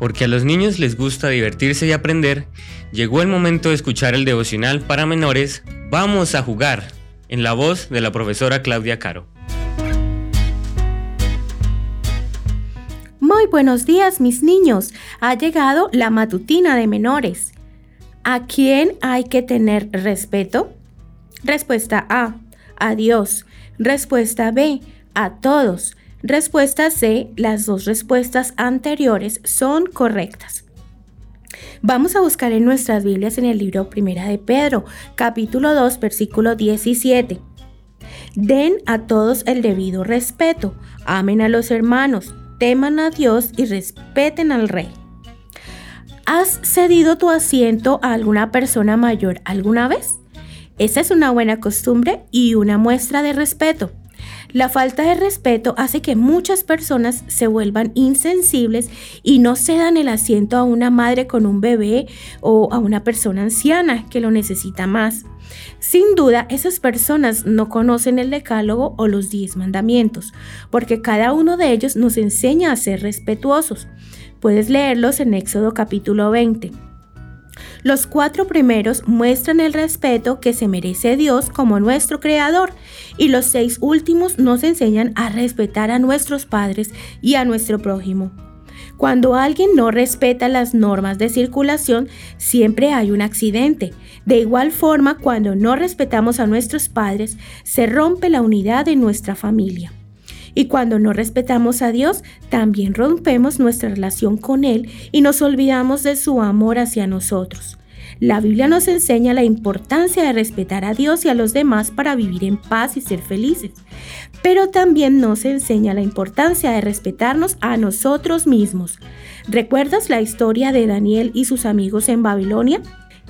porque a los niños les gusta divertirse y aprender, llegó el momento de escuchar el devocional para menores Vamos a jugar, en la voz de la profesora Claudia Caro. Muy buenos días mis niños, ha llegado la matutina de menores. ¿A quién hay que tener respeto? Respuesta A, a Dios. Respuesta B, a todos. Respuesta C, las dos respuestas anteriores son correctas. Vamos a buscar en nuestras Biblias en el libro Primera de Pedro, capítulo 2, versículo 17. Den a todos el debido respeto, amen a los hermanos, teman a Dios y respeten al rey. ¿Has cedido tu asiento a alguna persona mayor alguna vez? Esa es una buena costumbre y una muestra de respeto. La falta de respeto hace que muchas personas se vuelvan insensibles y no cedan el asiento a una madre con un bebé o a una persona anciana que lo necesita más. Sin duda, esas personas no conocen el decálogo o los diez mandamientos, porque cada uno de ellos nos enseña a ser respetuosos. Puedes leerlos en Éxodo capítulo 20. Los cuatro primeros muestran el respeto que se merece Dios como nuestro Creador y los seis últimos nos enseñan a respetar a nuestros padres y a nuestro prójimo. Cuando alguien no respeta las normas de circulación, siempre hay un accidente. De igual forma, cuando no respetamos a nuestros padres, se rompe la unidad de nuestra familia. Y cuando no respetamos a Dios, también rompemos nuestra relación con Él y nos olvidamos de su amor hacia nosotros. La Biblia nos enseña la importancia de respetar a Dios y a los demás para vivir en paz y ser felices, pero también nos enseña la importancia de respetarnos a nosotros mismos. ¿Recuerdas la historia de Daniel y sus amigos en Babilonia?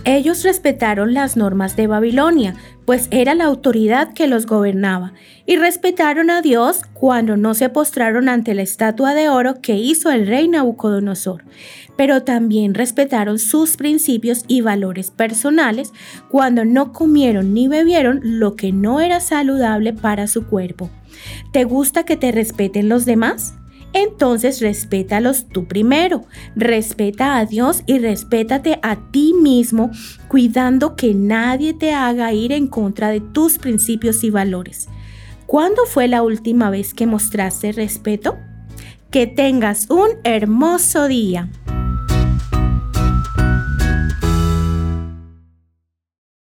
Ellos respetaron las normas de Babilonia, pues era la autoridad que los gobernaba, y respetaron a Dios cuando no se postraron ante la estatua de oro que hizo el rey Nabucodonosor, pero también respetaron sus principios y valores personales cuando no comieron ni bebieron lo que no era saludable para su cuerpo. ¿Te gusta que te respeten los demás? Entonces respétalos tú primero. Respeta a Dios y respétate a ti mismo, cuidando que nadie te haga ir en contra de tus principios y valores. ¿Cuándo fue la última vez que mostraste respeto? Que tengas un hermoso día.